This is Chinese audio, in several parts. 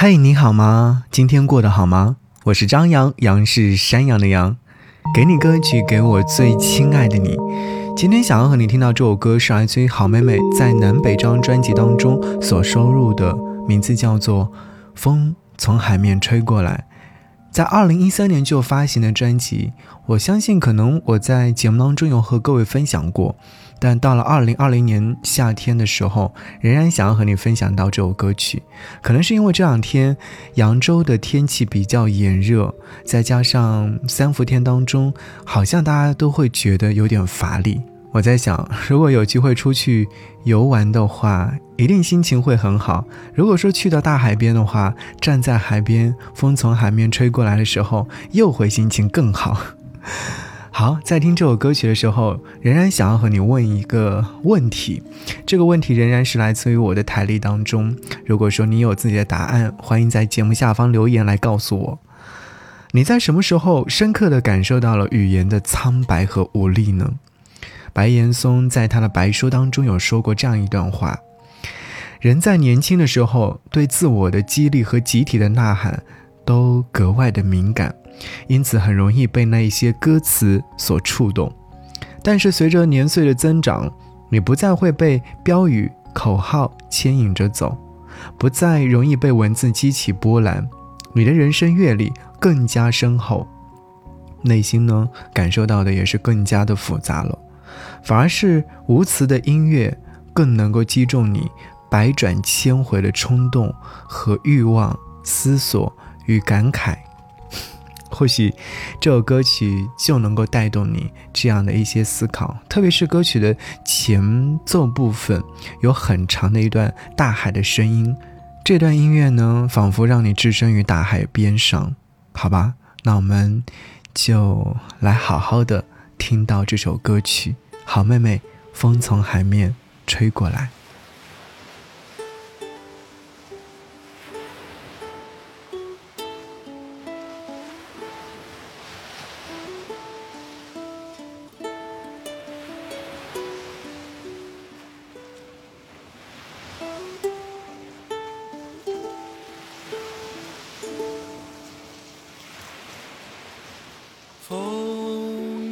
嗨，你好吗？今天过得好吗？我是张扬，杨是山羊的羊。给你歌曲，给我最亲爱的你。今天想要和你听到这首歌，是来自于好妹妹在南北这张专辑当中所收录的，名字叫做《风从海面吹过来》。在二零一三年就发行的专辑，我相信可能我在节目当中有和各位分享过，但到了二零二零年夏天的时候，仍然想要和你分享到这首歌曲。可能是因为这两天扬州的天气比较炎热，再加上三伏天当中，好像大家都会觉得有点乏力。我在想，如果有机会出去游玩的话，一定心情会很好。如果说去到大海边的话，站在海边，风从海面吹过来的时候，又会心情更好。好，在听这首歌曲的时候，仍然想要和你问一个问题，这个问题仍然是来自于我的台历当中。如果说你有自己的答案，欢迎在节目下方留言来告诉我。你在什么时候深刻的感受到了语言的苍白和无力呢？白岩松在他的白书当中有说过这样一段话：人在年轻的时候，对自我的激励和集体的呐喊都格外的敏感，因此很容易被那一些歌词所触动。但是随着年岁的增长，你不再会被标语口号牵引着走，不再容易被文字激起波澜，你的人生阅历更加深厚，内心呢感受到的也是更加的复杂了。反而是无词的音乐更能够击中你百转千回的冲动和欲望、思索与感慨。或许这首歌曲就能够带动你这样的一些思考，特别是歌曲的前奏部分有很长的一段大海的声音，这段音乐呢，仿佛让你置身于大海边上。好吧，那我们就来好好的听到这首歌曲。好妹妹，风从海面吹过来。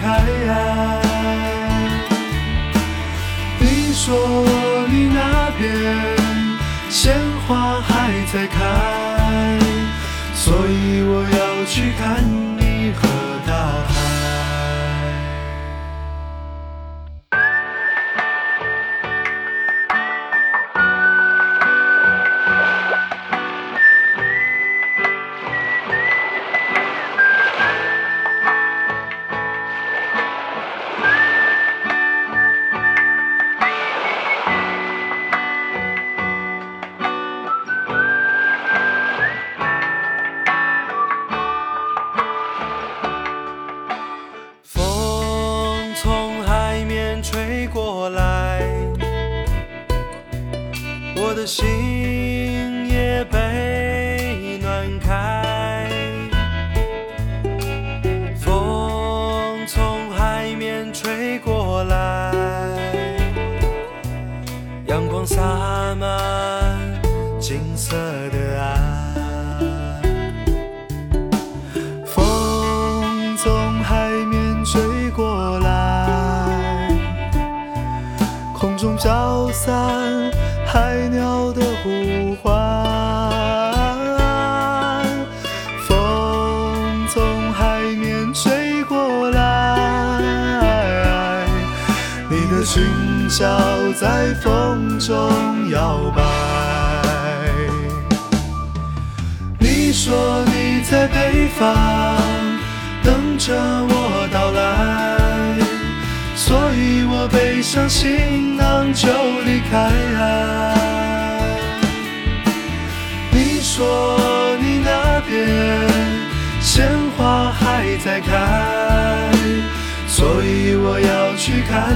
开。你说你那边鲜花还在开，所以我要去看你和金色的爱。风从海面吹过来，空中飘散海鸟的呼唤，风从海面吹过来，你的裙角在风中摇摆。说你在北方等着我到来，所以我背上行囊就离开。你说你那边鲜花还在开，所以我要去看